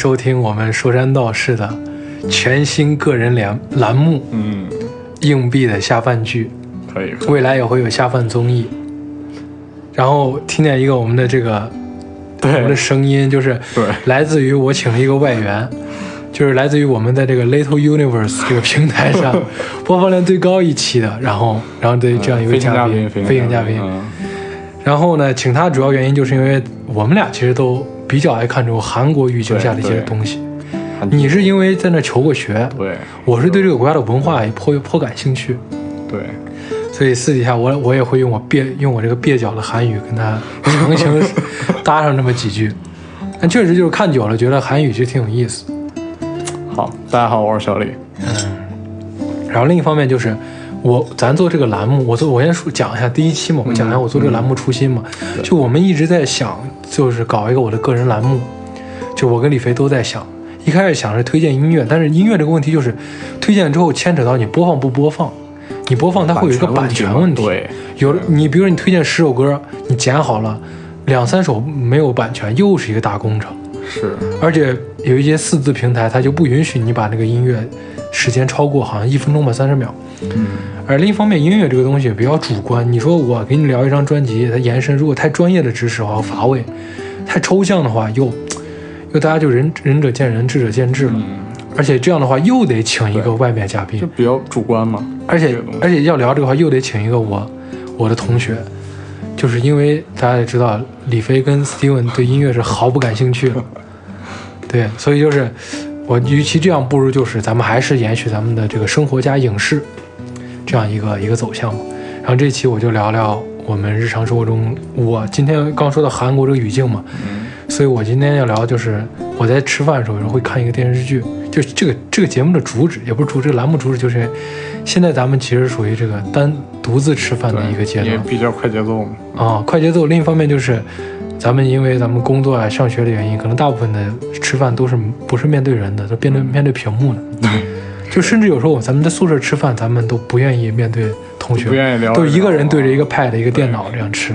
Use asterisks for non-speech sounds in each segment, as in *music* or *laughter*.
收听我们说山道士的全新个人栏栏目嗯，《硬币的下饭剧。可以，》，未来也会有下饭综艺。然后听见一个我们的这个我们的声音，就是对，来自于我请了一个外援，就是来自于我们在这个 Little Universe 这个平台上 *laughs* 播放量最高一期的，然后然后对这样一位嘉宾，飞行嘉宾，嗯。然后呢，请他主要原因就是因为我们俩其实都比较爱看这种韩国语境下的一些东西。你是因为在那求过学，对。我是对这个国家的文化也颇颇感兴趣，对，所以私底下我我也会用我蹩用我这个蹩脚的韩语跟他强行搭上这么几句。但确实就是看久了，觉得韩语其实挺有意思。好，大家好，我是小李，嗯。然后另一方面就是，我咱做这个栏目，我做我先说讲一下第一期嘛，我讲一下我做这个栏目初心嘛。对。就我们一直在想，就是搞一个我的个人栏目，就我跟李飞都在想。一开始想是推荐音乐，但是音乐这个问题就是，推荐之后牵扯到你播放不播放，你播放它会有一个版权问题。对，有你比如说你推荐十首歌，你剪好了两三首没有版权，又是一个大工程。是，而且有一些四字平台，它就不允许你把那个音乐时间超过好像一分钟吧三十秒。嗯，而另一方面，音乐这个东西比较主观。你说我给你聊一张专辑，它延伸如果太专业的知识的话乏味，太抽象的话又又大家就仁仁者见仁，智者见智了。嗯，而且这样的话又得请一个外面嘉宾就，比较主观嘛，而且而且要聊这个话又得请一个我我的同学，就是因为大家也知道李飞跟 Steven 对音乐是毫不感兴趣的，*laughs* 对，所以就是我与其这样，不如就是咱们还是延续咱们的这个生活加影视这样一个一个走向嘛。然后这期我就聊聊我们日常生活中，我今天刚说到韩国这个语境嘛，嗯，所以我今天要聊就是我在吃饭的时候有时候会看一个电视剧，就是这个这个节目的主旨也不是主旨，这个栏目主旨就是现在咱们其实属于这个单独自吃饭的一个阶段也比较快节奏嘛，啊，快节奏。另一方面就是咱们因为咱们工作啊、上学的原因，可能大部分的吃饭都是不是面对人的，都面对面对屏幕的。*laughs* 就甚至有时候咱们在宿舍吃饭，咱们都不愿意面对同学，不愿意聊，都一个人对着一个 pad 一个电脑这样吃，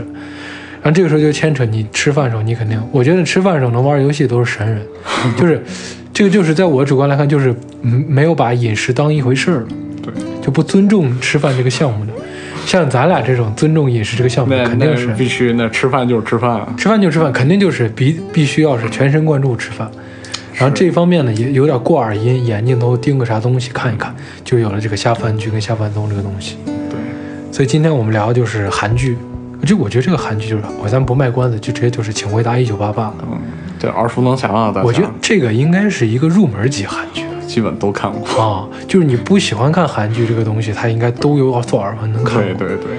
然后这个时候就牵扯你吃饭的时候，你肯定，我觉得吃饭的时候能玩游戏都是神人，就是这个就是在我主观来看，就是嗯没有把饮食当一回事儿了，对，就不尊重吃饭这个项目的。像咱俩这种尊重饮食这个项目，那肯定是必须，那吃饭就是吃饭啊，吃饭就吃饭，肯定就是必必须要是全神贯注吃饭。然后这方面呢，也有点过耳音，眼睛都盯个啥东西看一看，就有了这个下饭剧跟下饭综这个东西。对，所以今天我们聊的就是韩剧，就我觉得这个韩剧就是，我咱不卖关子，就直接就是《请回答一九八八》。嗯，这耳熟能详啊，大家我觉得这个应该是一个入门级韩剧基本都看过，啊，就是你不喜欢看韩剧这个东西，它应该都有所耳闻能看过。对对对，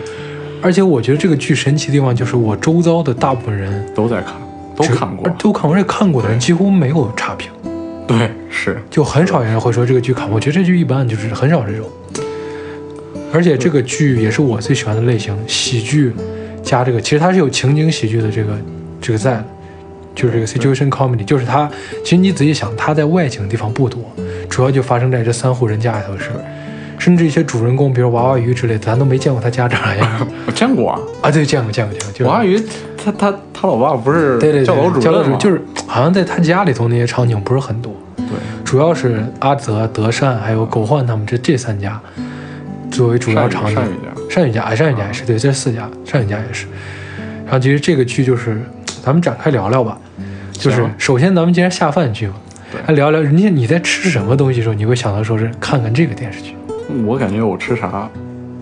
而且我觉得这个剧神奇的地方就是，我周遭的大部分人都在看，都看过，都看过，而且看过的人几乎没有差评。对，是，就很少有人会说这个剧看，我觉得这剧一般，就是很少这种。而且这个剧也是我最喜欢的类型，喜剧加这个，其实它是有情景喜剧的这个这个在，就是这个 situation comedy，就是它，其实你仔细想，它在外景的地方不多，主要就发生在这三户人家里头的事儿，甚至一些主人公，比如娃娃鱼之类的，咱都没见过他家长啥样 *laughs* 我见过啊，啊。对，见过见过见过，就是王阿鱼他他他老爸不是对对对，教导主教导任吗？就是好像在他家里头那些场景不是很多。对，主要是阿泽、德善还有狗焕他们这这三家作为主要场景。善宇家，善宇家，哎，善宇家也是，对，这四家，善宇家也是。然后其实这个剧就是，咱们展开聊聊吧。就是首先咱们既然下饭剧嘛，对来聊聊人家你在吃什么东西的时候，你会想到说是看看这个电视剧。我感觉我吃啥，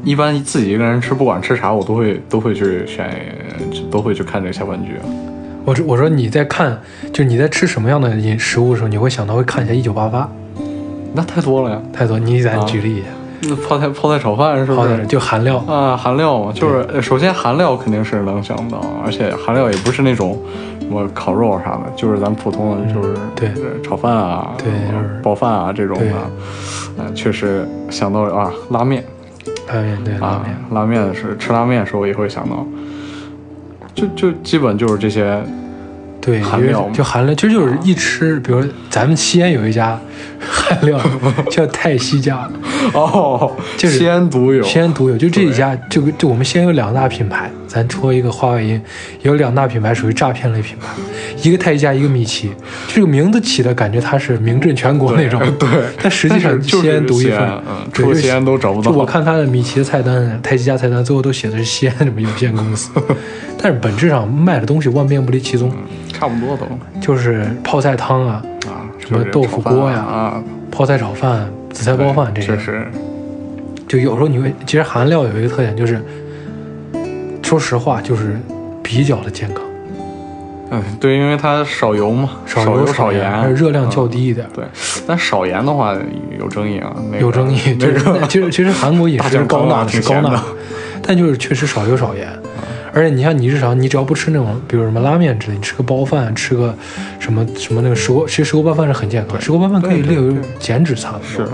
一般自己一个人吃，不管吃啥，我都会都会去选，都会去看这个下饭剧。我说我说你在看，就你在吃什么样的饮食物的时候，你会想到会看一下《一九八八那太多了呀，》，太多，你咱啊举例一下。那泡菜泡菜炒饭是不是？就韩料，啊，韩料嘛，就是呃首先韩料肯定是能想到，而且韩料也不是那种什么烤肉啥的，就是咱普通的就是嗯对呃炒饭啊，对就是包饭啊这种对。的，呃，确实想到啊拉面拉面对拉啊面，拉面是吃拉面的时候也会想到，就就基本就是这些对，韩料就韩料，其实就是一吃，比如咱们西安有一家韩料 *laughs* 叫泰西家，哦，就是西安独有，西安独有。就这一家，就就我们西安有两大品牌，咱戳一个话外音，有两大品牌属于诈骗类品牌，一个泰西家，一个米奇。这个名字起的感觉它是名震全国那种，对，*laughs* 但实际上西安独一份。除了西安都找不到。就我看他的米奇的菜单，泰西家菜单最后都写的是西安什么有限公司，*laughs* 但是本质上卖的东西万变不离其宗，差不多都就是泡菜汤啊、啊，什么豆腐锅呀啊，泡菜炒饭、紫菜包饭这些。确实，就有时候你会，其实韩料有一个特点就是，说实话就是比较的健康，嗯，对，因为它少油嘛，少油少盐，热量较嗯低一点。对，但少盐的话有争议啊，那个有争议，那就是个其实其实韩国饮食是高钠的，是高钠但就是确实少油少盐。而且你像你日常，你只要不吃那种，比如什么拉面之类，你吃个包饭，吃个什么什么那个石锅，其实石锅拌饭是很健康，石锅拌饭可以列为减脂餐的。是，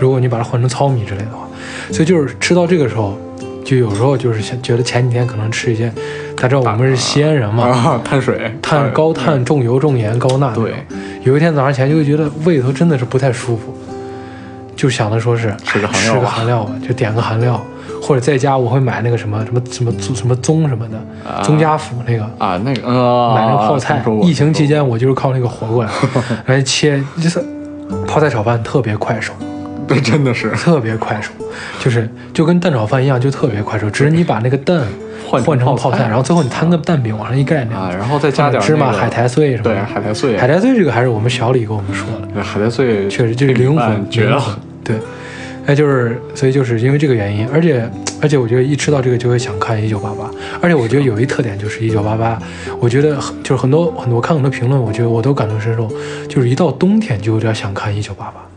如果你把它换成糙米之类的话，所以就是吃到这个时候，就有时候就是想觉得前几天可能吃一些，大家知道我们是西安人嘛，啊，*laughs* 碳水，碳高碳、重油、重盐、高钠。对，有一天早上起来就会觉得胃头真的是不太舒服，就想着说是吃个韩料吃个吧韩料吧，就点个韩料，或者在家我会买那个什么什么什么什么宗什么的，啊。宗家府那个。啊，那个呃，买那个泡菜。疫情期间我就是靠那个活过来，*laughs* 来切就是泡菜炒饭特别快手，对，真的是。特别快手，就是就跟蛋炒饭一样，就特别快手，只是你把那个蛋换换成泡菜，然后最后你摊个蛋饼往上一盖那样，啊，然后再加点芝麻、海苔碎什么对，的。海苔碎，海苔碎这个还是我们小李跟我们说的，海苔碎确实就是灵魂，绝了。对，哎，就是所以就是因为这个原因，而且而且我觉得一吃到这个就会想看一九八八，而且我觉得有一特点就是一九八八，我觉得就是很多很多看很多评论，我觉得我都感同身受，就是一到冬天就有点想看一九八八。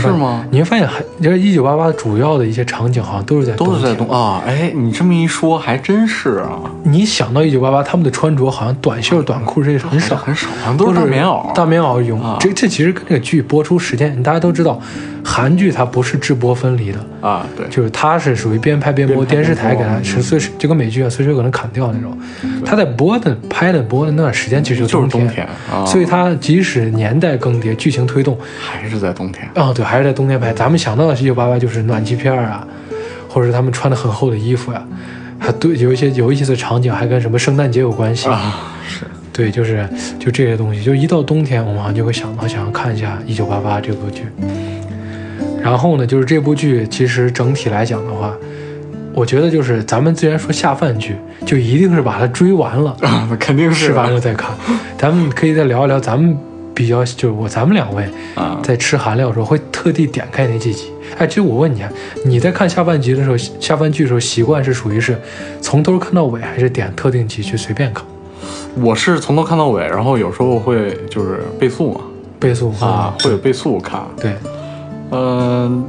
是吗？你会发现还就是一九八八主要的一些场景好像都是在都是在冬天冬啊，哎，你这么一说还真是啊，你想到一九八八，他们的穿着好像短袖、短裤这些很少，很少，好像都是大棉袄，大棉袄用。啊这这其实跟这个剧播出时间，大家都知道，韩剧它不是制播分离的，啊，对，就是它是属于边拍边播，电视台给它是随时就跟美剧啊，随时有可能砍掉那种。它在播的、拍的、播的那段时间其实就是冬冬天啊，所以它即使年代更迭，剧情推动，还是在冬天，啊、对，还是在冬天拍。咱们想到的一九八八就是暖气片啊，或者是他们穿的很厚的衣服呀、还对有一些有意思的场景还跟什么圣诞节有关系。啊，是，对，就是就这些东西，就一到冬天，我们好像就会想到想要看一下《一九八八》这部剧。然后呢，就是这部剧其实整体来讲的话，我觉得就是咱们既然说下饭剧，就一定是把它追完了，*laughs* 啊，那肯定是。吃完了再看。咱们可以再聊一聊咱们比较，就是我咱们两位啊，在吃韩料的时候会特地点开那几集？哎，其实我问你啊，你在看下半集的时候，下半剧的时候习惯是属于是从头看到尾，还是点特定集去随便看？我是从头看到尾，然后有时候会就是倍速嘛，倍速啊，，会有倍速看，对，嗯，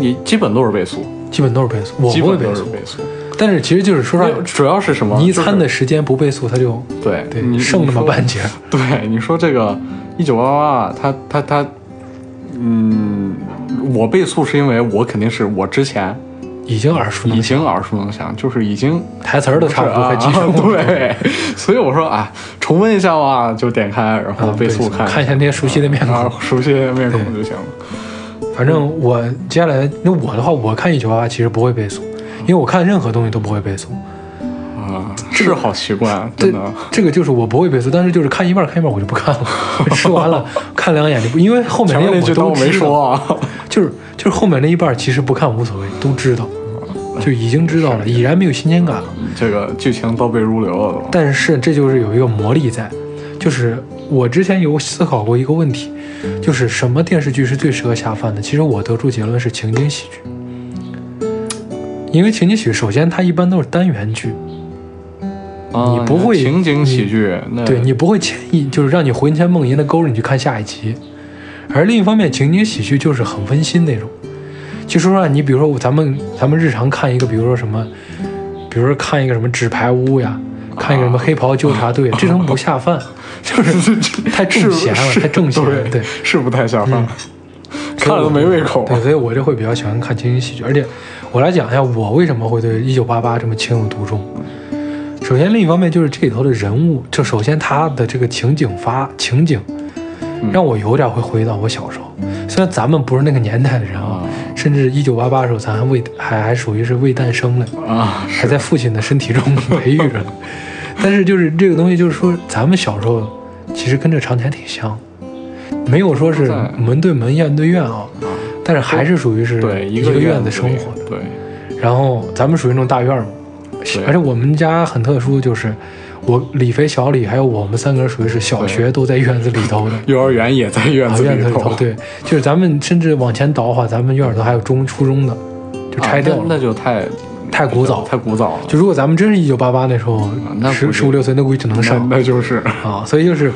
你基本都是倍速，基本都是倍速，我基本都是倍速。但是其实就是说实话，主要是什么？你一餐的时间不倍速，它就对对你剩那么半。截。对，你说这个一九八八，它它它，嗯，我倍速是因为我肯定是我之前已经耳熟已能详，经耳熟能详，就是已经台词儿都差不多，还啊记住。对，*laughs* 所以我说啊，重温一下吧，就点开，然后啊，倍速看看一下那些熟悉的面孔。啊，熟悉的面孔就行了。反正我接下来，那我的话，我看一九八八其实不会倍速，因为我看任何东西都不会倍速。啊，是好习惯，这真的。这个就是我不会倍速，但是就是看一半看一半我就不看了，*laughs* 吃完了看两眼就不，因为后面那我句当我没说啊。就是就是后面那一半其实不看无所谓，都知道，就已经知道了，已然没有新鲜感了。这个剧情倒背如流了都。但是这就是有一个魔力在，就是我之前有思考过一个问题，就是什么电视剧是最适合下饭的？其实我得出结论是情景喜剧，因为情景喜剧首先它一般都是单元剧，啊你不会情景喜剧，那对你不会潜意，就是让你魂牵梦萦的勾着你去看下一集。而另一方面，情景喜剧就是很温馨那种。就说实话，你比如说咱们咱们日常看一个，比如说什么，比如说看一个什么纸牌屋呀，看一个什么黑袍纠察队，这种不下饭，*laughs* 就是 *laughs* 太正邪了，太正邪了。对，是不太下饭，看了都没胃口。对，所以我就会比较喜欢看情景喜剧。而且我来讲一下，我为什么会对《一九八八》这么情有独钟。首首先，另一方面就是这里头的人物，就首先他的这个情景发情景，嗯让我有点会回到我小时候。虽然咱们不是那个年代的人啊，甚至一九八八时候咱还未还还属于是未诞生呢，啊，还在父亲的身体中培育着呢。*laughs* 但是就是这个东西，就是说咱们小时候其实跟这场景还挺像，没有说是门对门院对院啊，但是还是属于是对，一个院子生活的。对，然后咱们属于那种大院嘛，而且我们家很特殊，就是我李飞、小李还有我们三个人属于是小学都在院子里头的。*laughs* 幼儿园也在院啊，子里头院子里头，，对，就是咱们甚至往前倒的话，咱们院儿里头还有中初中的，就拆掉了，啊那那就太太古早。太古早了。就如果咱们真是一九八八那时候十那十十五六岁，那估计只能上那就是啊。所以就是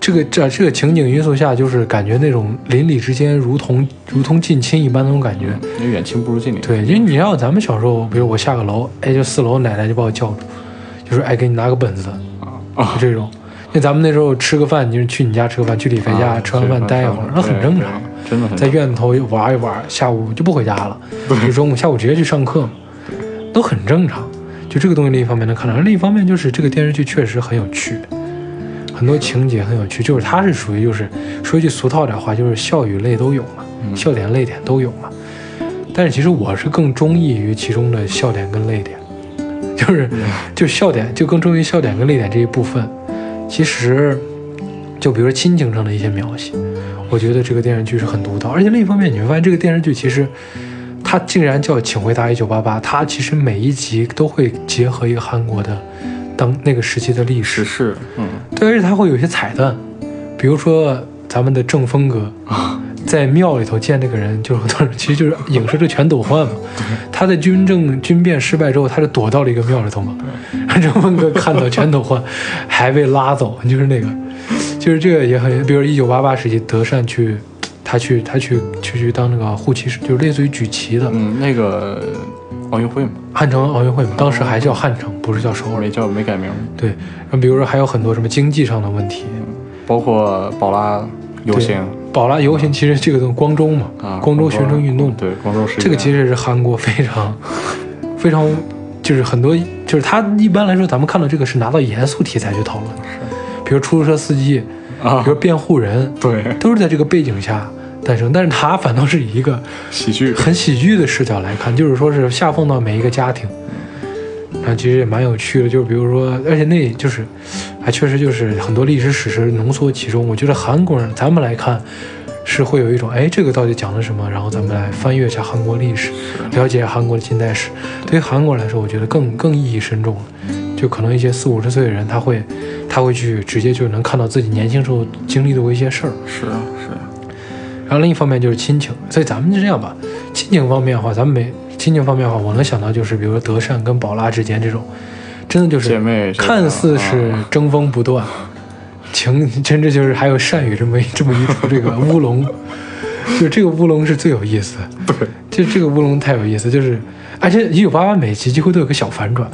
这个这这个情景因素下，就是感觉那种邻里之间如同如同近亲一般那种感觉。那远亲不如近邻。对，因为你要咱们小时候，比如我下个楼，哎，就四楼奶奶就把我叫住，就是哎，给你拿个本子，啊就这种。那咱们那时候吃个饭，就是去你家吃个饭，去李飞家、啊吃完饭待一会儿，那很正常。，真的很在院子头玩一玩，下午就不回家了，就中午下午直接去上课嘛，都很正常。就这个东西，另一方面能看到，另一方面就是这个电视剧确实很有趣，很多情节很有趣。就是它是属于就是说一句俗套点话，就是笑与泪都有嘛，嗯笑点泪点都有嘛。但是其实我是更中意于其中的笑点跟泪点，就是嗯。就笑点就更重于笑点跟泪点这一部分。其实就比如说亲情上的一些描写，我觉得这个电视剧是很独到，而且另一方面，你会发现这个电视剧其实它竟然叫《请回答一九八八》，它其实每一集都会结合一个韩国的当那个时期的历史是，嗯。对，而且它会有一些彩蛋，比如说咱们的正风哥在庙里头见那个人，就是 *laughs* 其实就是影射这全斗焕嘛。他在军政军变失败之后，他就躲到了一个庙里头嘛。然后正风哥看到全斗焕 *laughs* 还被拉走，就是那个，就是这个也很，比如一九八八时期德善去，他去他去去去当那个护旗手，就是类似于举旗的。嗯，那个奥运会嘛，汉城奥运会嘛，当时还叫汉城，不是叫首尔。没叫没改名，对，然后比如说还有很多什么经济上的问题，包括宝拉游行宝拉游行其实这个东西光州嘛，啊，光州学生运动，对光州是，这个其实是韩国非常非常就是很多就是他一般来说咱们看到这个是拿到严肃题材去讨论的，比如出租车司机，啊比如辩护人，对都是在这个背景下诞生，但是他反倒是以一个喜剧，很喜剧的视角来看，就是说是下放到每一个家庭，然后其实也蛮有趣的，就是比如说，而且那就是还确实就是很多历史史实浓缩其中。我觉得韩国人咱们来看是会有一种哎，这个到底讲了什么？然后咱们来翻阅一下韩国历史，了解韩国的近代史。对于韩国人来说，我觉得更更意义深重了。就可能一些四五十岁的人，他会他会去直接就能看到自己年轻时候经历的过一些事儿。是啊是啊，然后另一方面就是亲情，所以咱们就这样吧。亲情方面的话，咱们没亲情方面的话，我能想到就是比如说德善跟宝拉之间这种，真的就是姐妹看似是啊争锋不断，情甚至就是还有善宇这么一这么一出这个乌龙，*laughs* 就这个乌龙是最有意思。对，就这个乌龙太有意思，就是而且一九八八每集几乎都有个小反转，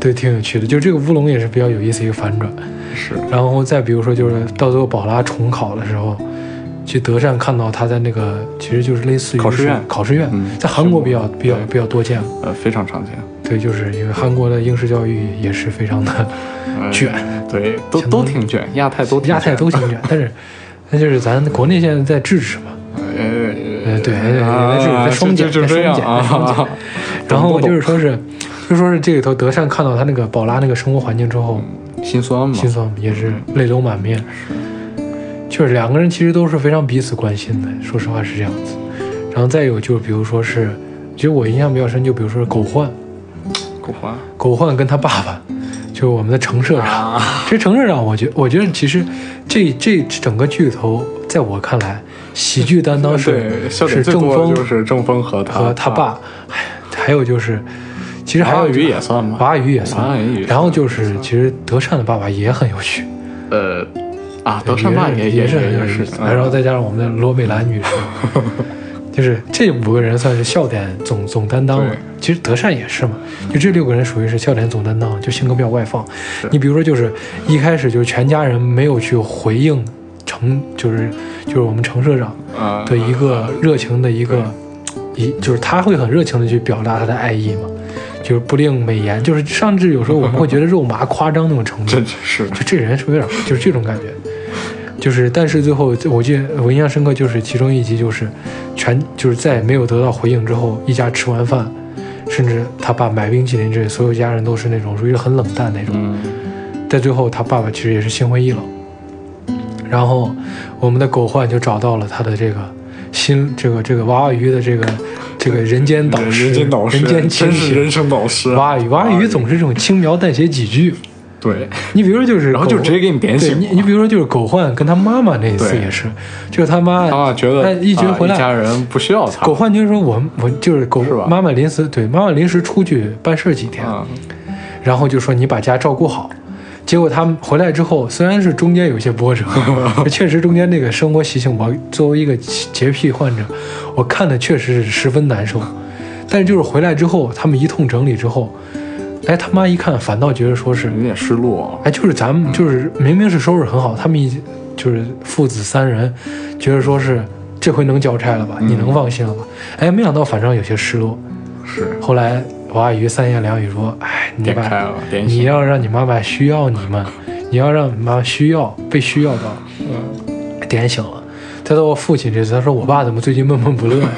对，挺有趣的。就这个乌龙也是比较有意思一个反转。是然后再比如说，就是到最后宝拉重考的时候，去德善看到他在那个，其实就是类似于考试院。考试院，嗯。在韩国比较比较比较多见。呃非常常见，对，就是因为韩国的应试教育也是非常的呃卷，对，都都挺卷，亚太都亚太都挺卷，但是 *laughs* 那就是咱国内现在在制止嘛，呃呃，对，啊在这里在双减，在双减，在双减。啊。然后就是说是，就说是这里头德善看到他那个宝拉那个生活环境之后，心酸嘛，心酸也是泪流满面。确实，两个人其实都是非常彼此关心的，说实话是这样子。然后再有就是，比如说是，其实我印象比较深，就比如说是狗焕，狗焕狗焕跟他爸爸，就是我们的程社长。啊，其实程社长，我觉我觉得其实这这整个剧头，在我看来，喜剧担当是是点最正风就是郑风和他和他爸，哎还有就是，其实还有华语也算吗？华语也算华语也，算然后就是其实德善的爸爸也很有趣。呃啊，德善爸也也是然后再加上我们的罗美兰女士，*laughs* 就是这五个人算是笑点总总担当了。其实德善也是嘛，就这六个人属于是笑点总担当，就性格比较外放。你比如说，就是一开始就是全家人没有去回应程，就是就是我们程社长啊的一个热情的一个一，就是他会很热情的去表达他的爱意嘛。就是不吝美颜，就是甚至有时候我们会觉得肉麻夸张那种程度 *laughs* 真，是就这人是不是有点就是这种感觉。就是，但是最后我记得我印象深刻，就是其中一集就是全就是在没有得到回应之后，一家吃完饭，甚至他爸买冰淇淋这所有家人都是那种属于很冷淡那种。嗯在最后，他爸爸其实也是心灰意冷。然后，我们的狗焕就找到了他的这个心，这个这个娃娃鱼的这个这个人间导师，人间导师，人间清醒真是人生导师。娃娃鱼，娃娃鱼总是这种轻描淡写几句。对，你比如说就是，然后就直接给你点醒你，你比如说就是狗焕跟他妈妈那一次也是，就是他妈他爸觉他得一觉回来啊一家人不需要他。狗焕就是说我我就是狗是妈妈临时对妈妈临时出去办事几天，嗯，然后就说你把家照顾好。结果他们回来之后，虽然是中间有些波折，*laughs* 确实中间那个生活习性，我作为一个洁癖患者，我看的确实是十分难受。但是就是回来之后，他们一通整理之后，哎，他妈一看，反倒觉得说是有点失落。哎，就是咱们就是明明是收拾很好，他们一就是父子三人，觉得说是这回能交差了吧，你能放心了吧？哎，没想到反正有些失落。是后来王阿姨三言两语说：“哎，你把点开了，你。要让你妈妈需要你们，你要让你妈需要被需要到，嗯，点醒了。”再到我父亲这次，他说：“我爸怎么最近闷闷不乐呀？”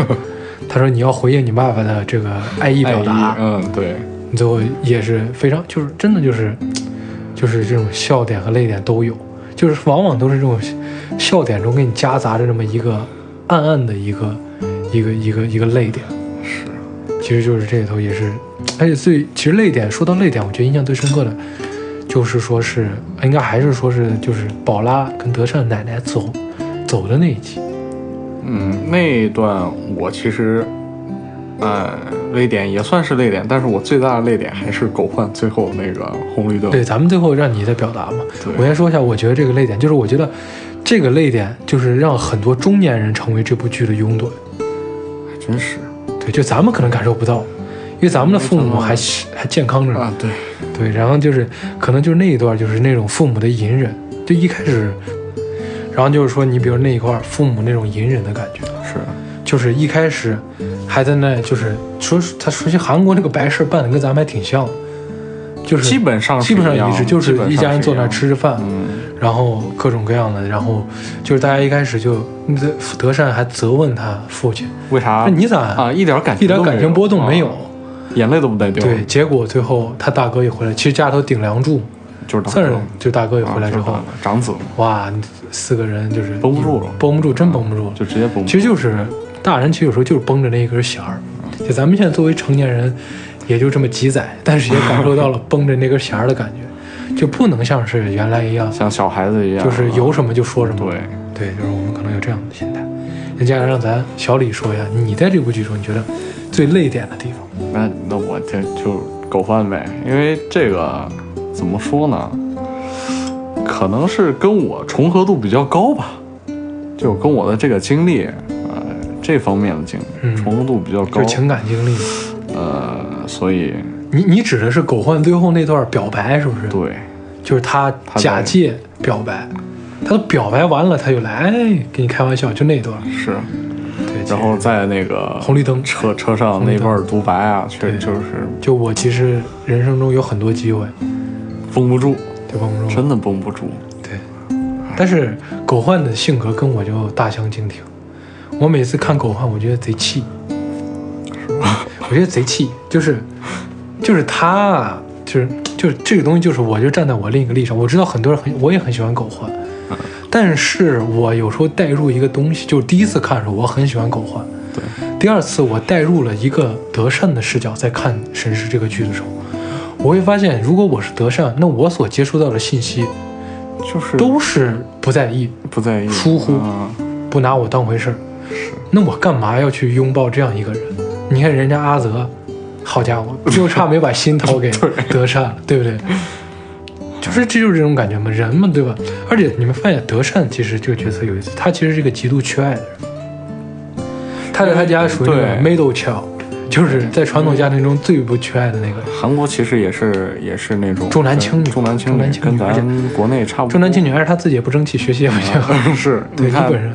*laughs* 他说：“你要回应你爸爸的这个爱意表达。嗯，对，你最后也是非常，就是真的就是，就是这种笑点和泪点都有，就是往往都是这种笑点中给你夹杂着这么一个暗暗的一个一个一个一个泪点。是，其实就是这里头也是，而且最其实泪点说到泪点，我觉得印象最深刻的，就是说是应该还是说是就是宝拉跟德善奶奶走走的那一集。嗯，那一段我其实，呃，泪点也算是泪点，但是我最大的泪点还是狗焕最后那个红绿灯。对，咱们最后让你再表达嘛。对我先说一下，我觉得这个泪点，就是我觉得这个泪点就是让很多中年人成为这部剧的拥趸。还真是对，就咱们可能感受不到，因为咱们的父母还还健康着呢。啊，对，对，然后就是可能就是那一段就是那种父母的隐忍，就一开始，然后就是说你比如那一块儿父母那种隐忍的感觉，是，就是一开始还在那就是说他说起韩国那个白事办的跟咱们还挺像，就是基本上基本上样一致，就是一家人坐那吃着饭，嗯，然后各种各样的，然后就是大家一开始就德善还责问他父亲，为啥？说你咋啊一点感情一点感情波动没有？啊。眼泪都不带掉。对，，结果最后他大哥一回来，其实家里头顶梁柱，就是大算是哥就大哥一回来之后，啊就是长子。哇，四个人就是绷不住了。绷不住，真绷不住。了。就直接崩。其实就是大人，其实有时候就是绷着那一根弦儿。就咱们现在作为成年人，也就这么几载，但是也感受到了绷着那根弦儿的感觉，就不能像是原来一样，像小孩子一样，就是有什么就说什么。对，对，就是我们可能有这样的心态。那接下来让咱小李说一下，你在这部剧中你觉得最泪点的地方？那那我这就狗饭呗，因为这个怎么说呢？可能是跟我重合度比较高吧，就跟我的这个经历，呃，这方面的经历、嗯。重合度比较高。就是，情感经历。呃，所以你你指的是狗焕最后那段表白是不是？，对，就是他假借表白，他都表白完了，他就来哎跟你开玩笑，就那段。是，对，然后在那个红绿灯。车车上那段独白啊，确对。就是就我其实人生中有很多机会，绷不住，对绷不住。真的绷不住。对，但是狗焕的性格跟我就大相径庭。我每次看狗焕，我觉得贼气，我觉得贼气，就是就是他啊，就是就是这个东西，就是我就站在我另一个立场，我知道很多人很我也很喜欢狗焕，但是我有时候带入一个东西，就是第一次看的时候我很喜欢狗焕，对，第二次我带入了一个德善的视角在看《神师》这个剧的时候，我会发现，如果我是德善，那我所接触到的信息就是都是不在意，不在意疏忽啊不拿我当回事儿。是那我干嘛要去拥抱这样一个人？你看人家阿泽，好家伙，就差没把心掏给 *laughs* 德善了，对不对？就是这就是这种感觉嘛，人嘛，对吧？而且你们发现德善其实这个角色有意思，他其实是一个极度缺爱的人，他在他家属于那种 middle child，就是在传统家庭中最不缺爱的那个。韩国其实也是也是那种重男轻女重男轻女跟咱国内差不多。重男轻女，而且他自己也不争气，学习也不行。是，对，你看基本上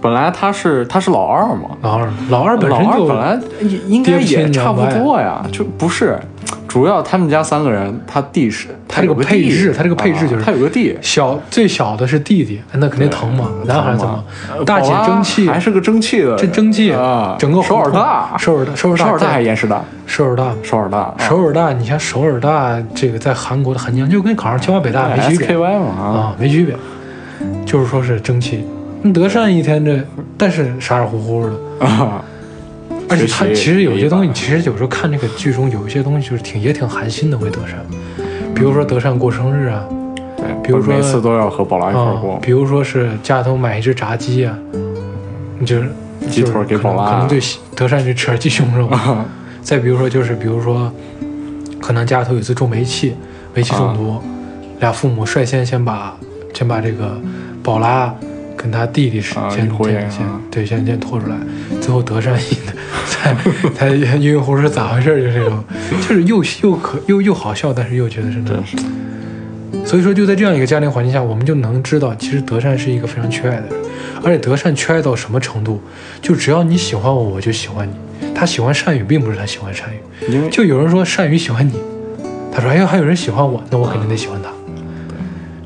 本来他是他是老二嘛，老二，老二本身就二本来应应该也差不多呀，就不是。主要他们家三个人，他弟是他这个配置他这个配置就是啊他有个弟，小最小的是弟弟，那肯定疼嘛，男孩子嘛，大姐争气，还是个争气的人，这争气啊，整个首尔大，首尔大，首尔大，首尔大还严实大，首尔大，首尔大，啊。首尔大，你像首尔大这个在韩国的韩江，就跟考上清华北大没区别。SKY 嘛啊，啊，没区别，就是说是争气。那德善一天这，但是傻傻乎乎的，啊，而且他其实有些东西，其实有时候看这个剧中有一些东西就是挺也挺寒心的，为德善，比如说德善过生日啊，对，比如说每次都要和宝拉一块过，，比如说是家里头买一只炸鸡啊，你就是鸡腿给宝拉可能可能对德善就吃点鸡胸肉。*laughs* 啊再比如说就是比如说，可能家里头有一次中煤气，煤气中毒，俩父母率先先把先把这个宝拉跟他弟弟是啊先一回先先啊对先先拖出来，最后德善一才才晕晕乎乎是咋回事儿？就这种，就是又又可又又好笑，但是又觉得是那种真是所以说，就在这样一个家庭环境下，我们就能知道，其实德善是一个非常缺爱的人，而且德善缺爱到什么程度？就只要你喜欢我，我就喜欢你。他喜欢善宇，并不是他喜欢善宇。就有人说善宇喜欢你，他说哎呀，还有人喜欢我，那我肯定得喜欢他。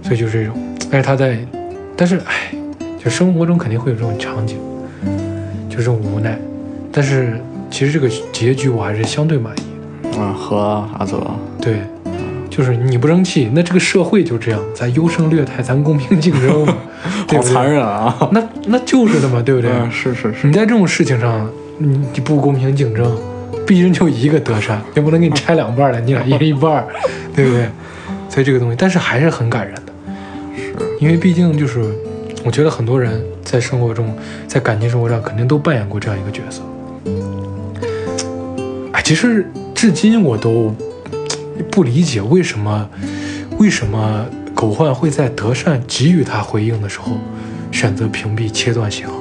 所以就是这种，但是他在，但是哎，就生活中肯定会有这种场景，就这种无奈。但是其实这个结局我还是相对满意的。啊和阿泽对，就是你不争气，那这个社会就这样，咱优胜劣汰，咱公平竞争嘛，*laughs* 对对好残忍啊，*laughs* 那那就是的嘛，对不对？嗯是是是你在这种事情上，你你不公平竞争，毕竟就一个德善，也不能给你拆两半儿了，你俩一人一半儿，对不对？所以这个东西，但是还是很感人的，是因为毕竟就是，我觉得很多人在生活中，在感情生活上肯定都扮演过这样一个角色。哎，其实至今我都不理解为什么，为什么狗焕会在德善给予他回应的时候，选择屏蔽切断信号，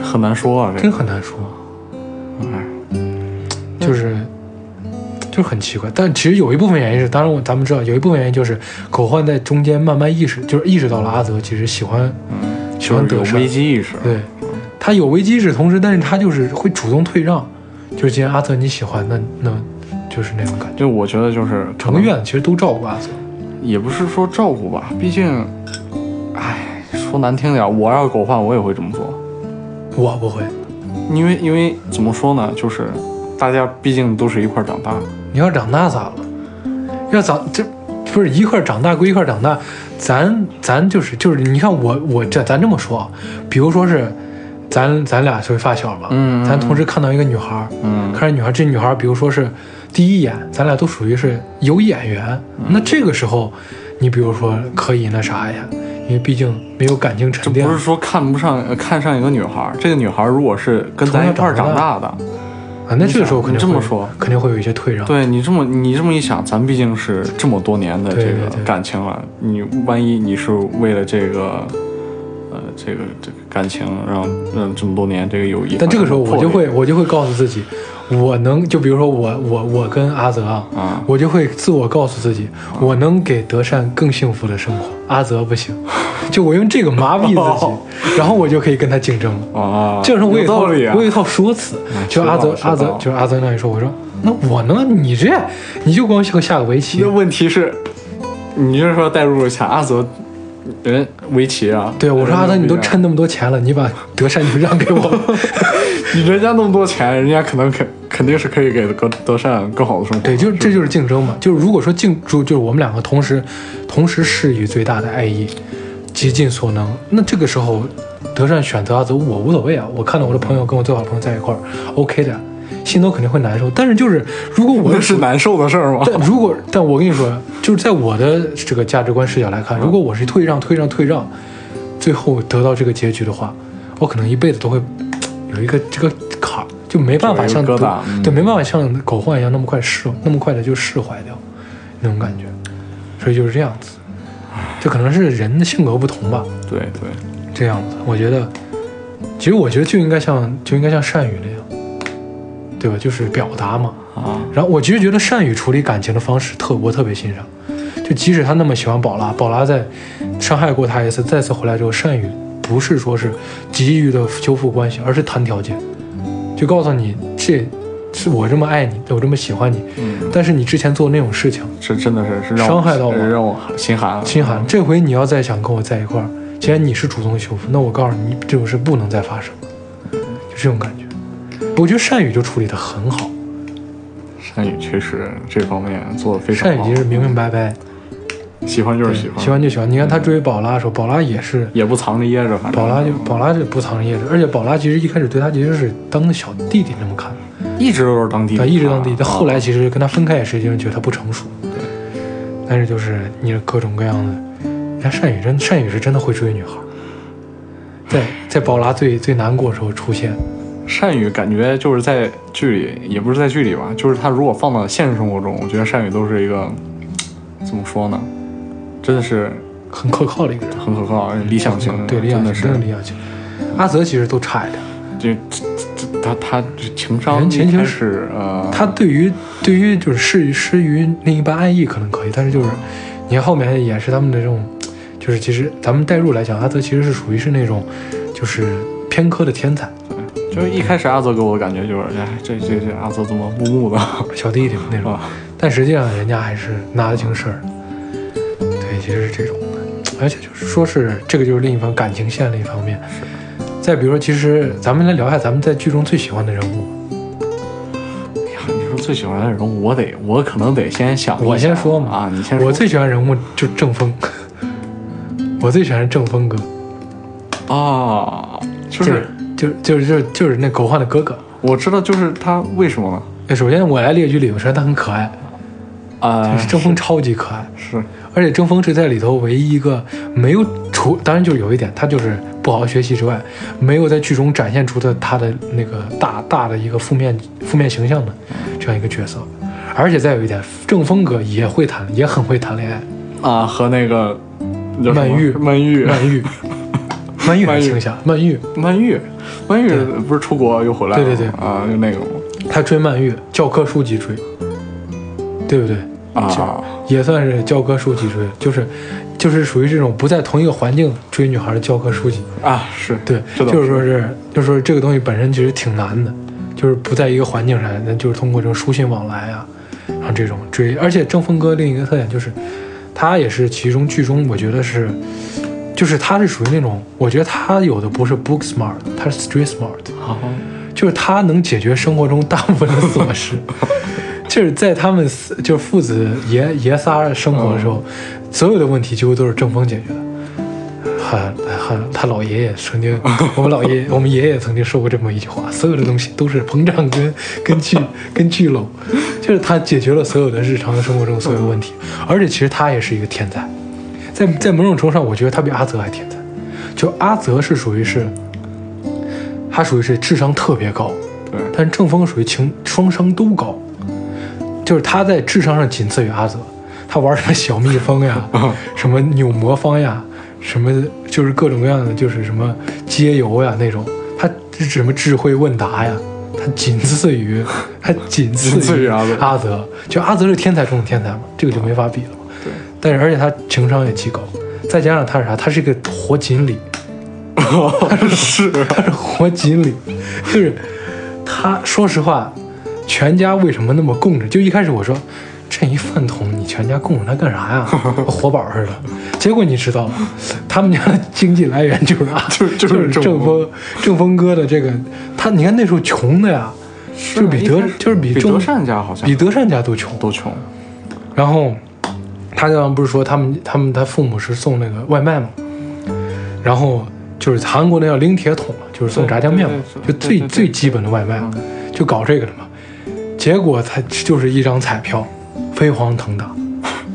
很难说啊，这真很难说，就很奇怪，但其实有一部分原因是，当然我咱们知道，有一部分原因就是狗焕在中间慢慢意识，就是意识到了阿泽其实喜欢嗯，喜欢德善危机意识，对，他有危机意识，同时，但是他就是会主动退让，就是既然阿泽你喜欢，那那就是那种感觉。就我觉得就是整个院子其实都照顾阿泽，也不是说照顾吧，毕竟，哎，说难听点，我要是狗焕，我也会这么做，我不会。因为因为怎么说呢，就是大家毕竟都是一块长大的，你要长大咋了？要长这不是一块长大归一块长大，咱咱就是就是你看我我这咱这么说啊，比如说是咱咱俩是发小吧，嗯嗯咱同时看到一个女孩，嗯看着女孩，这女孩比如说是第一眼，咱俩都属于是有眼缘，那这个时候，你比如说可以那啥一下，因为毕竟没有感情沉淀不是说看不上呃看上一个女孩，这个女孩如果是跟咱一块长大的，啊，那这个时候肯定这么说肯定会有一些退让。对你这么你这么一想，咱毕竟是这么多年的这个感情了，你万一你是为了这个，呃，这个这个感情让让这么多年这个友谊，但这个时候我就会我就会告诉自己，我能就比如说我我我跟阿泽啊，啊我就会自我告诉自己，我能给德善更幸福的生活，阿泽不行，*laughs* 就我用这个麻痹自己，然后我就可以跟他竞争了。啊，这样说我有一套有道理啊。我有一套说辞，就阿泽阿泽就是阿泽那一说，我说那我呢，你这你就光会下个围棋。那，问题是，你就是说带入一下阿泽，人围棋啊？对我说阿泽你都趁，趁那么多钱了，你把德善就让给我，*laughs* 你人家那么多钱，人家可能肯肯定是可以给德德善更好的生活。对，就这就是竞争嘛，就是如果说竞就就是我们两个同时同时施予最大的爱意，竭尽所能，那这个时候德善选择阿泽我无所谓啊，我看到我的朋友跟我最好的朋友在一块儿，OK 的，心头肯定会难受，但是就是如果我那是难受的事儿吗？但如果，但我跟你说，就是在我的这个价值观视角来看，如果我是退让、退让、退让，最后得到这个结局的话，我可能一辈子都会有一个这个就没办法像对，没办法像狗焕一样那么快释，那么快的就释怀掉那种感觉，所以就是这样子，这可能是人的性格不同吧，对对，这样子，我觉得，其实我觉得就应该像就应该像善宇那样，对吧？就是表达嘛，啊，然后我其实觉得善宇处理感情的方式特我特别欣赏，就即使他那么喜欢宝拉，宝拉在伤害过他一次，再次回来之后，善宇不是说是急于的修复关系，而是谈条件，就告诉你这是我这么爱你，我这么喜欢你，嗯，但是你之前做的那种事情，是真的是是让我伤害到我让我心寒了。心寒。这回你要再想跟我在一块儿，既然你是主动修复，那我告诉你，这种事不能再发生了，就这种感觉。我觉得善宇就处理的很好，善宇确实这方面做的非常好善宇其，实明明白白，喜欢就是喜欢，喜欢就喜欢。你看他追宝拉的时候，宝拉也是，也不藏着掖着，反正。宝拉就宝拉就不藏着掖着，而且宝拉其实一开始对他其实是当小弟弟那么看，一直都是当弟弟，对，一直当弟弟。后来其实跟他分开也是因为觉得他不成熟，对。但是就是你各种各样的，你看善宇真善宇是真的会追女孩，在在宝拉最最难过的时候出现，善宇感觉就是在剧里，也不是在剧里吧，就是他如果放到现实生活中，我觉得善宇都是一个怎么说呢，真的是很可靠的一个人。很可靠，理想型，对理想型，真的是理想型。阿泽其实都差一点，就这这他他这情商人前情是呃，他对于对于就是施施于另一半爱意可能可以，但是就是你看后面演示他们的这种，就是其实咱们代入来讲，阿泽其实是属于是那种就是偏科的天才就是一开始阿泽给我感觉就是，哎，这这这阿泽怎么木木的小弟弟那种，啊？但实际上人家还是拿得清事儿其实是这种的，而且就是说是这个就是另一方感情线的一方面。再比如说，其实咱们来聊一下咱们在剧中最喜欢的人物。哎呀，你说最喜欢的人物，我得我可能得先想，我先说嘛啊，你先说。我最喜欢人物就是郑峰，*laughs* 我最喜欢郑峰哥，啊，就就是就就是就是就是那狗焕的哥哥。我知道，就是他为什么首先我来列举理由，首先他很可爱，啊，就是郑峰超级可爱，是而且郑峰是在里头唯一一个没有除，当然就是有一点，他就是不好好学习之外，没有在剧中展现出的他的那个大大的一个负面负面形象的这样一个角色。而且再有一点，郑峰哥也会谈，也很会谈恋爱。啊，和那个曼玉曼玉，曼玉，*laughs* 曼玉很形象，曼玉，曼玉，曼玉不是出国又回来了？对对对啊，就那个他追曼玉，教科书级追，对不对？啊，也算是教科书级追，就是就是属于这种不在同一个环境追女孩的教科书级。啊，是对，就是说是，就是说这个东西本身其实挺难的，就是不在一个环境上，那就是通过这种书信往来啊，然后这种追。而且郑峰哥另一个特点就是，他也是其中剧中我觉得是，就是他是属于那种，我觉得他有的不是 book smart，他是 street smart，好，就是他能解决生活中大部分的琐事。*laughs* 就是在他们四就是父子爷爷仨生活的时候，所有的问题几乎都是郑峰解决的。很很，他老爷爷曾经，*laughs* 我们老爷我们爷爷曾经说过这么一句话：所有的东西都是膨胀跟跟聚 *laughs* 跟聚拢，就是他解决了所有的日常生活中所有问题，而且其实他也是一个天才，在在某种程度上，我觉得他比阿泽还天才。就阿泽是属于是，他属于是智商特别高，对，但郑峰属于情双商都高，就是他在智商上仅次于阿泽，他玩什么小蜜蜂呀，*laughs* 什么扭魔方呀，什么就是各种各样的，就是什么街游呀那种，他什么智慧问答呀，他仅次于他仅次于阿泽阿泽，就阿泽是天才中的天才嘛，这个就没法比了但是而且他情商也极高，再加上他是啥？他是一个活锦鲤。*laughs* 是 *laughs* 他是活锦鲤，就是他。说实话，全家为什么那么供着？就一开始我说，这一饭桶你全家供着他干啥呀？*laughs* 活宝似的。结果你知道吗，他们家的经济来源就是啊，*laughs* 就就就是是郑峰郑峰哥的这个，他你看那时候穷的呀，就是比德就是比德善家好像比德善家都穷。都穷，然后他刚刚不是说他们他们他父母是送那个外卖吗，然后就是韩国那叫拎铁桶，就是送炸酱面嘛，就最最基本的外卖嗯，就搞这个的嘛。结果他就是一张彩票，飞黄腾达。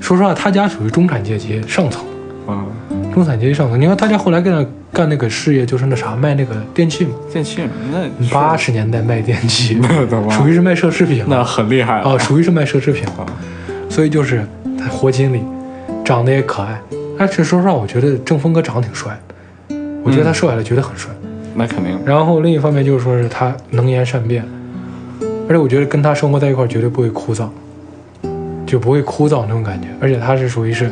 说实话，他家属于中产阶级上层，嗯，中产阶级上层。你看他家后来干那干那个事业，就是那啥卖那个电器嘛，电器那八十年代卖电器，*laughs* 属于是卖奢侈品那很厉害啊哦，属于是卖奢侈品。啊所以就是他活锦鲤，长得也可爱。但是说实话，我觉得郑峰哥长得挺帅的，我觉得他瘦下来绝对很帅。那肯定然后另一方面就是说是他能言善辩，而且我觉得跟他生活在一块儿绝对不会枯燥，就不会枯燥那种感觉。而且他是属于是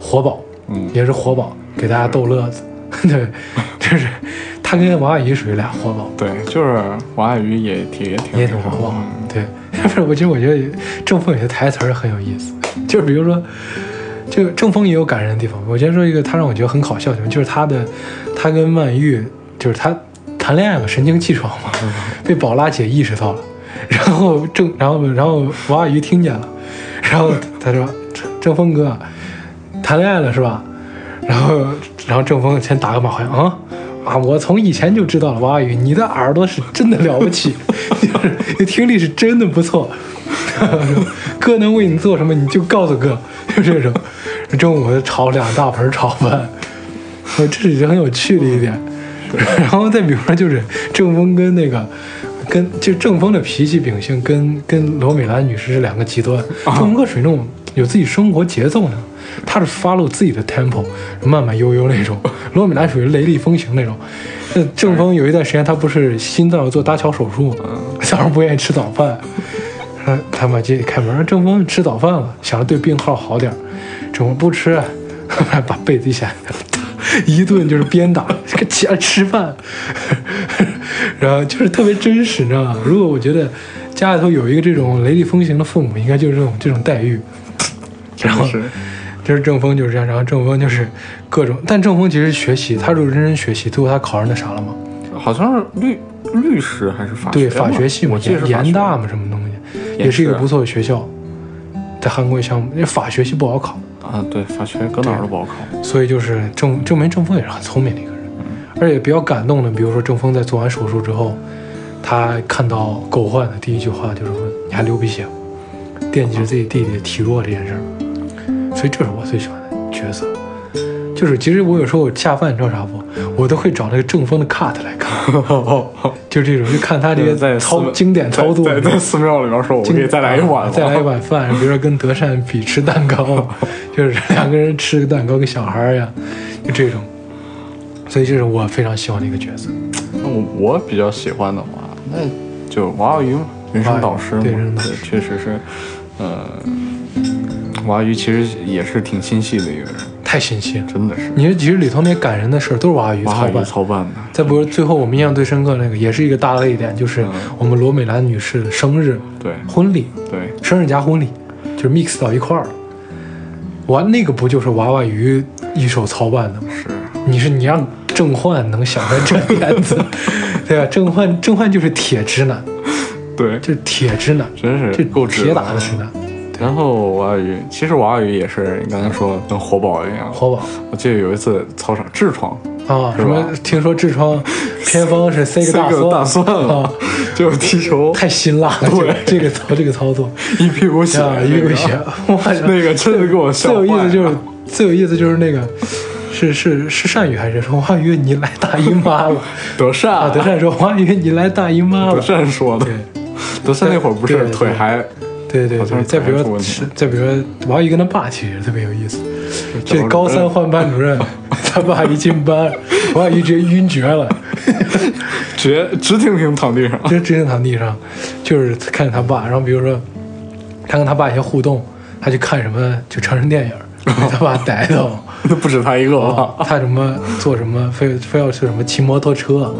活宝，嗯也是活宝，给大家逗乐子。*laughs* 对，就是他跟王阿姨属于俩活宝，对，就是王爱鱼也挺也挺也挺活宝。对，*laughs* 不是，我其实我觉得郑峰有些台词儿很有意思，就是比如说，这个郑峰也有感人的地方。我先说一个他让我觉得很搞笑的地方，就是他的他跟曼玉，就是他谈恋爱嘛，神清气爽嘛，*laughs* 被宝拉姐意识到了，然后郑然后然后王阿姨听见了，然后他说郑郑峰哥谈恋爱了是吧？然后然后郑峰先打个马虎眼啊。啊！我从以前就知道了，王阿姨，你的耳朵是真的了不起，*laughs* 就是听力是真的不错。哥能为你做什么，你就告诉哥，就这种。中午炒两大盆炒饭，这是很有趣的一点。*laughs* 然后再比如说，就是郑峰跟那个，跟就郑峰的脾气秉性跟跟罗美兰女士是两个极端。郑峰哥属于那种有自己生活节奏的。他是 follow 自己的 tempo，慢慢悠悠那种。罗美兰属于雷厉风行那种。那郑峰有一段时间，他不是心脏要做搭桥手术，早上不愿意吃早饭。他他妈进开门，郑峰吃早饭了，想着对病号好点。郑峰不吃，*laughs* 把被子一掀，*laughs* 一顿就是鞭打，起来吃饭。然后就是特别真实，你知道吗？如果我觉得家里头有一个这种雷厉风行的父母，应该就是这种这种待遇。然后。就是郑峰就是这样，然后郑峰就是各种，但郑峰其实学习，他就是认真学习，最后他考上那啥了吗？好像是律律师还是法对法学系嘛，研研大嘛，什么东西，也是一个不错的学校，在韩国项目，因为法学系不好考啊，对，法学搁哪儿都不好考，所以就是郑证明郑峰也是很聪明的一个人，而且比较感动的，比如说郑峰在做完手术之后，他看到狗焕的第一句话就是说你还流鼻血，惦记着自己弟弟体弱这件事儿。所以这是我最喜欢的角色，就是其实我有时候下饭，你知道啥不？我都会找那个正风的 cut 来看，*laughs* 就这种，就看他这些在操经典操作，在寺庙里面说，我可以再来一碗，再来一碗饭。比如说跟德善比吃蛋糕，*laughs* 就是两个人吃个蛋糕跟小孩一样，就这种。所以这是我非常喜欢的一个角色。那我我比较喜欢的话，那就王小鱼嘛，人生导师嘛，对，确实是，嗯。王阿姨其实也是挺心细的一个人，太心细了，真的是。你说其实里头那些感人的事都是娃娃鱼操办操办的。再不是最后我们印象最深刻那个，也是一个大泪点，就是我们罗美兰女士的生日，对，婚礼，对，生日加婚礼，就是 mix 到一块儿了。完那个不就是娃娃鱼一手操办的吗？是，你是你让郑焕能想出这点子，*laughs* 对吧？郑焕郑焕就是铁直男，对，就是铁直男，真是这够铁打的直男。然后王小鱼，其实王小鱼也是你刚才说跟活宝一样。活宝，我记得有一次操场痔疮啊，什么？听说痔疮偏方是塞个大蒜，大蒜啊，就踢球。太辛辣了。对，这个操这个操作，一屁股血，一屁股血，*laughs* 哇，那个真的给我笑最有意思就是最有意思就是那个是是是善宇还是说王小鱼你来大姨妈了？*laughs* 德善。啊，德善说王小鱼你来大姨妈了。德善说的，德善那会儿不是腿还。对对对，再比如说，再比如说，王宇跟他爸其实特别有意思。这高三换班主任，*laughs* 他爸一进班，*laughs* 王宇直接晕厥了，*laughs* 直直挺挺躺地上，直直挺躺地上，就是看着他爸。然后比如说，他跟他爸一些互动，他去看什么就成人电影，被他爸逮到。那不止他一个啊？他什么做什么，非非要去什么骑摩托车，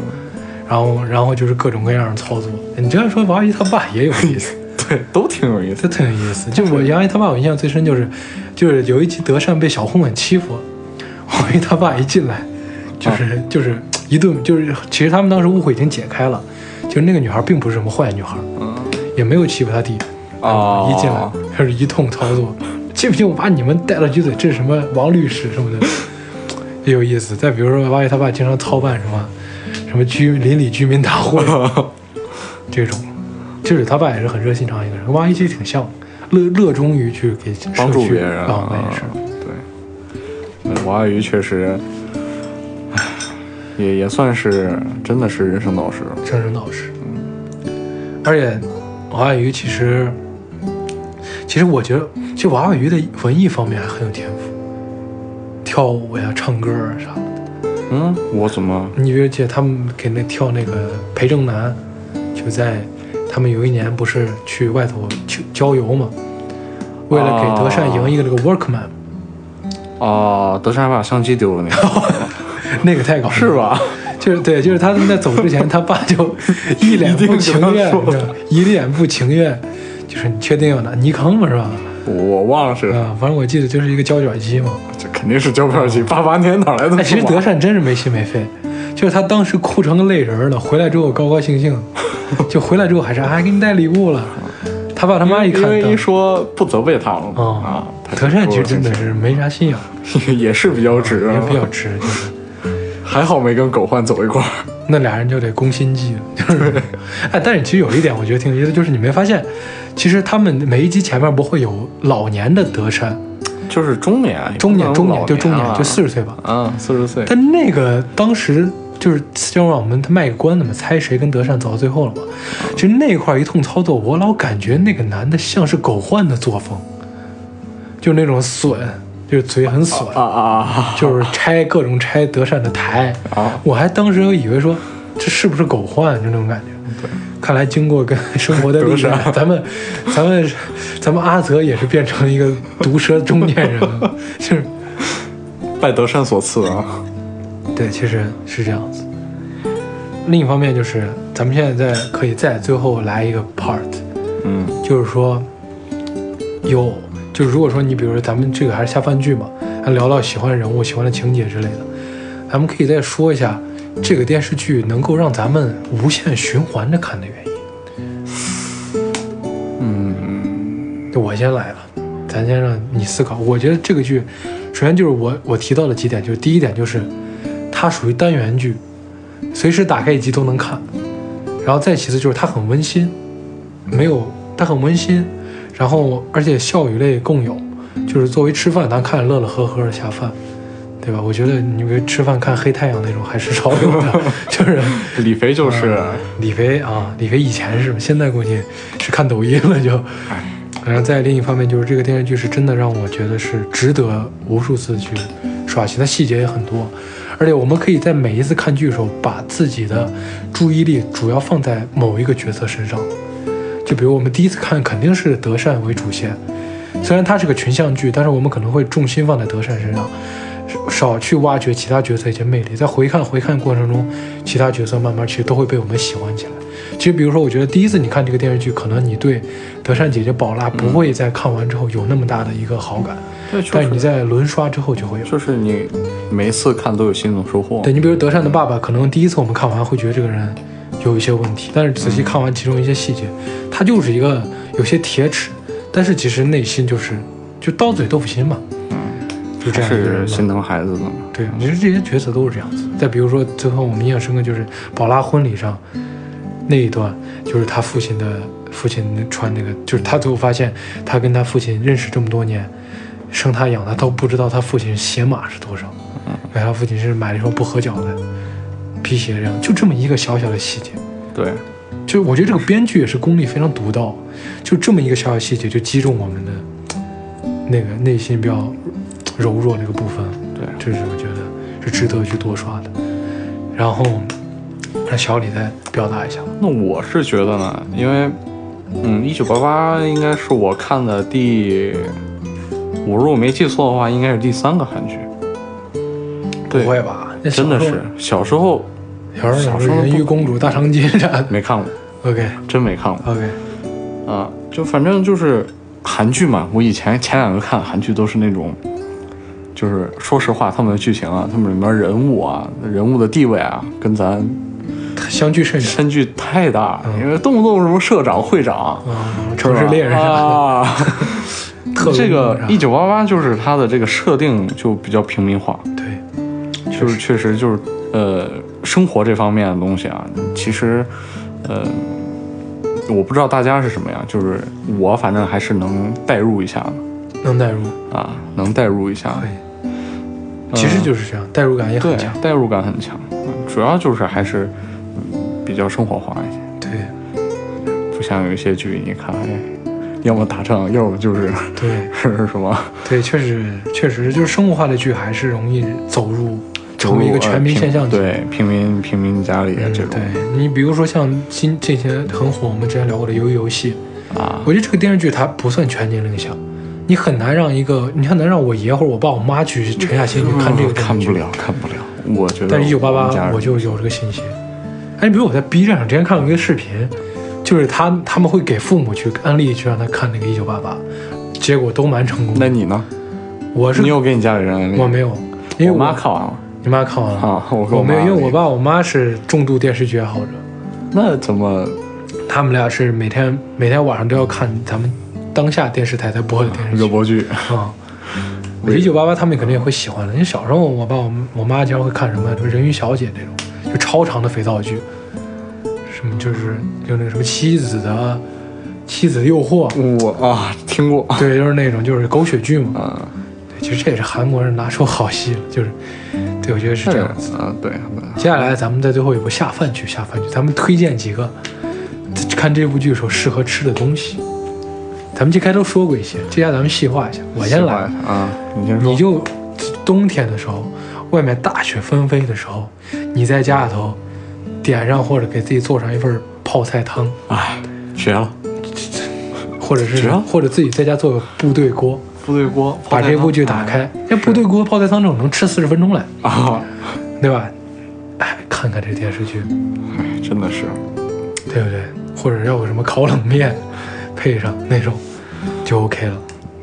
然后然后就是各种各样的操作。你这样说，王宇他爸也有意思。对，*laughs* 都挺有意思，都挺有意思。就我杨毅他爸，我印象最深就是，就是有一集德善被小混混欺负，*laughs* 王毅他爸一进来，就是就是一顿就是，其实他们当时误会已经解开了，就是那个女孩并不是什么坏女孩，嗯，也没有欺负他弟，啊，一进来开始一通操作，信不信我把你们带了局嘴？这是什么王律师什么的，*laughs* 也有意思。再比如说王毅他爸经常操办什么什么居邻里居民大会这种。就是他爸也是很热心肠一个人，跟王一其实挺像，乐乐衷于去给帮助别人啊，那也是。对，王阿姨确实，唉，也也算是真的是人生导师，人生导师。嗯，而且王阿姨其实，其实我觉得，其实王阿姨的文艺方面还很有天赋，跳舞呀、唱歌啊啥的。嗯，我怎么？你比如记得他们给那跳那个裴正南，就在。他们有一年不是去外头去郊游嘛？为了给德善赢一个这个 workman。哦，德善把相机丢了那个，*laughs* 那个太搞是吧？就是对，就是他们在走之前，他爸就 *laughs* 一脸不情愿，一脸不情愿，就是你确定要拿尼康吗？是吧？我忘了是，啊，反正我记得就是一个胶卷机嘛。这肯定是胶片机，*laughs* 八八年哪来的哎，其实德善真是没心没肺，就是他当时哭成个泪人了，回来之后高高兴兴，*laughs* 就回来之后还是还给你带礼物了。他爸他妈一看因为一说不责备他了哦啊，德善其实真的是没啥信仰，*laughs* 也是比较直，也比较直，就是。*laughs* 还好没跟狗焕走一块儿。那俩人就得攻心计了，就是，哎，但是其实有一点我觉得挺有意思，就是你没发现，其实他们每一集前面不会有老年的德善，就是中年，中年中年就中年啊就四十岁吧，嗯，四十岁，但那个当时就是就让我们他卖个关子嘛，猜谁跟德善走到最后了嘛。就那块一通操作，我老感觉那个男的像是狗焕的作风，就那种损，就是嘴很损，啊啊啊就是拆各种拆德善的台。啊！我还当时以为说这是不是狗焕，就那种感觉。对，看来经过跟生活的历 *laughs* 练，咱们咱们咱们阿泽也是变成了一个毒舌中年人了，就是。*laughs* 拜德善所赐啊！对，其实是这样子。另一方面就是，咱们现在在可以再最后来一个 part，嗯就是说，有，就是如果说你比如说咱们这个还是下饭剧嘛，还聊到喜欢的人物、喜欢的情节之类的，咱们可以再说一下这个电视剧能够让咱们无限循环着看的原因。嗯我先来了，咱先让你思考。我觉得这个剧，首先就是我我提到的几点，就是第一点就是它属于单元剧，随时打开一集都能看。然后再其次就是它很温馨，没有它很温馨，然后而且笑与泪共有，就是作为吃饭咱看乐乐呵呵的下饭，对吧？我觉得你们吃饭看黑太阳那种还是少有的，就是。*laughs* 李飞就是啊李飞啊，李飞以前是，现在估计是看抖音了就。哎然后在另一方面，就是这个电视剧是真的让我觉得是值得无数次去刷新，它细节也很多，而且我们可以在每一次看剧的时候，把自己的注意力主要放在某一个角色身上。就比如我们第一次看肯定是德善为主线，虽然它是个群像剧，但是我们可能会重心放在德善身上，少去挖掘其他角色一些魅力。在回看回看过程中，其他角色慢慢其实都会被我们喜欢起来。其实比如说，我觉得第一次你看这个电视剧，可能你对德善姐姐宝拉不会在看完之后有那么大的一个好感，对，但你在轮刷之后就会有。就是你每一次看都有新的收获。对你比如德善的爸爸，可能第一次我们看完会觉得这个人有一些问题，但是仔细看完其中一些细节，他就是一个有些铁齿，但是其实内心就是就刀嘴豆腐心嘛，就这样。是心疼孩子的嘛。对，其实这些角色都是这样子。再比如说，最后我们印象深刻就是宝拉婚礼上那一段，就是他父亲的父亲穿那个，就是他最后发现他跟他父亲认识这么多年，生他养他都不知道他父亲鞋码是多少，给他父亲是买了一双不合脚的皮鞋，这样就这么一个小小的细节。对，就我觉得这个编剧也是功力非常独到，就这么一个小小细节就击中我们的那个内心比较柔弱那个部分。对这是我觉得是值得去多刷的。然后让小李再表达一下。那我是觉得呢，因为嗯，一九八八应该是我看的第，我如果没记错的话，应该是第三个韩剧。不会吧？真的是小时候小时候小时候人鱼公主、大长今啥的。没看过，OK 真没看过 OK，啊。就反正就是韩剧嘛，我以前前两个看韩剧都是那种，就是说实话，他们的剧情啊，他们里面人物啊，人物的地位啊，跟咱相距甚远差距太大，嗯因为动不动什么社长、会长。啊，城市猎人，啊，*laughs* 特这个一九八八就是它的这个设定就比较平民化，对，就是确实就是呃生活这方面的东西啊，其实呃我不知道大家是什么样，就是我反正还是能代入一下的能代入，啊，能代入一下。其实就是这样，代入感也很强。代入感很强，嗯主要就是还是嗯比较生活化一些，对不像有一些剧你看，哎，要么打仗，要么就是对 *laughs* 是什么。对，确实确实就是生活化的剧还是容易走入成为一个全民现象级。对平民平民家里嗯，这种、对你比如说像今这些很火，我们之前聊过的《鱿鱼游戏》，啊我觉得这个电视剧它不算全年龄向，你很难让一个，你很难让我爷或者我爸我妈去沉下心去看这个电视剧。看不了，看不了。我觉得，但是，一九八八我就有这个信心。哎，你比如我在 B 站上之前看过一个视频，就是他他们会给父母去安利去让他看那个一九八八，结果都蛮成功的。那你呢？我是你有给你家里人安利？我没有，因为我妈看完了你妈看完了，啊，我跟我没有，因为我爸我妈是重度电视剧爱好者，那怎么他们俩是每天每天晚上都要看咱们当下电视台在播的电视剧热播剧？啊。一九八八他们肯定也会喜欢的。因为小时候我爸我我妈经常会看什么，什么人鱼小姐这种，就超长的肥皂剧，什么就是就那个什么妻子的妻子的诱惑，我啊听过，对，就是那种就是狗血剧嘛。啊，对，其实这也是韩国人拿出好戏了，就是对，我觉得是这样子。啊，对，接下来咱们在最后一部下饭剧，下饭剧，咱们推荐几个看这部剧的时候适合吃的东西。咱们这开头说过一些，接下来咱们细化一下。我先来，啊，你先说。你就冬天的时候，外面大雪纷飞的时候，你在家里头点上或者给自己做上一份泡菜汤，哎，绝了！或者是或者自己在家做个部队锅，部队锅，把这部剧打开，那部队锅泡菜汤这种能吃四十分钟来，啊，对吧？哎，看看这电视剧，哎，真的是，对不对？或者要个什么烤冷面配上那种，就 OK 了。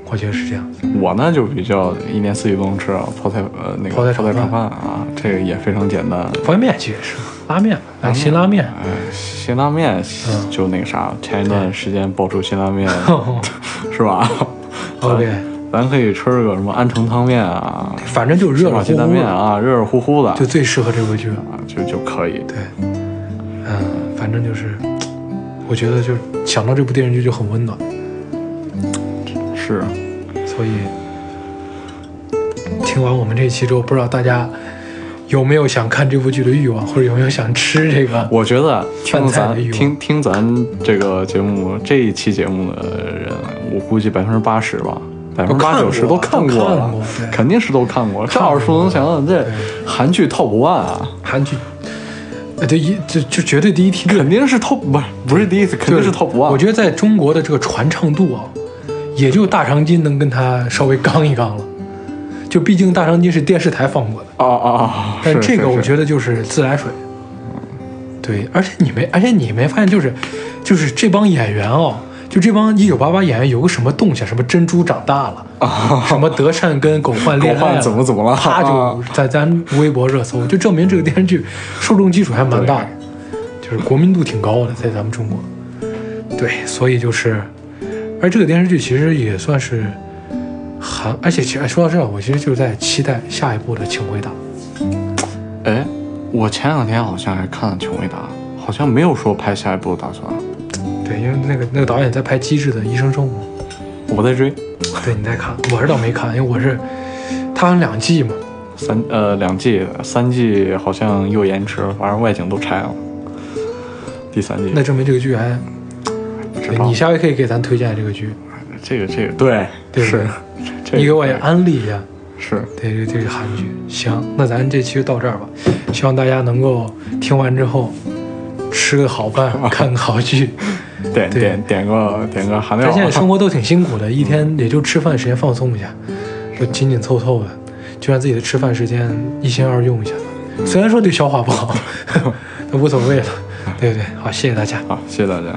我觉得是这样。我呢就比较一年四季都能吃啊，泡菜呃那个泡菜炒泡菜炒饭饭啊，这个也非常简单。方便面其实也是拉面，哎，辛拉面。哎，辛拉面嗯就那个啥，前一段时间爆出辛拉面 *laughs* 是吧 *laughs* OK，咱可以吃个什么安城汤面啊，反正就是热热乎鸡蛋面啊，热热乎乎的，就最适合这部剧了。啊就就可以。对，嗯，反正就是，我觉得就是想到这部电视剧就很温暖，是，所以听完我们这一期之后，不知道大家有没有想看这部剧的欲望，或者有没有想吃这个？我觉得听咱听听咱这个节目这一期节目的人，我估计百分之八十吧，百分之八九十都看过了肯定是都看过。这看过耳熟能详的，这韩剧 top one 啊，韩剧，呃，对一就就绝对第一梯队，肯定是 top 不是不是第一次，肯定是 top one。我觉得在中国的这个传唱度啊，也就大长今能跟他稍微刚一刚了。就毕竟大长今是电视台放过的！但这个我觉得就是自来水。对，而且你没，而且你没发现就是，就是这帮演员哦，就这帮一九八八演员有个什么动向，什么珍珠长大了，什么德善跟狗焕恋爱怎么怎么了他就在咱微博热搜，就证明这个电视剧受众基础还蛮大的，就是国民度挺高的，在咱们中国。对，所以就是，而这个电视剧其实也算是韩，而且其实说到这儿，我其实就是在期待下一部的《请回答》。哎，我前两天好像还看了《请回答》，好像没有说拍下一部的打算。对，因为那个那个导演在拍《机智的医生生活》，我在追对你在看，我是倒没看，因为我是他好像两季嘛，三呃两季，三季好像又延迟了，反正外景都拆了。第三季那证明这个剧还，不知道你下回可以给咱推荐这个剧，这个这个对对是，你给我也安利一下。是对，这这个韩剧。行，那咱这期就到这儿吧。希望大家能够听完之后吃个好饭，*laughs* 看个好剧。*laughs* 点对点点个点个韩料咱现在生活都挺辛苦的，一天也就吃饭时间放松一下，就紧紧凑凑的，就让自己的吃饭时间一心二用一下。虽然说对消化不好，*laughs* 那无所谓了，对不对？好，谢谢大家。好，谢谢大家。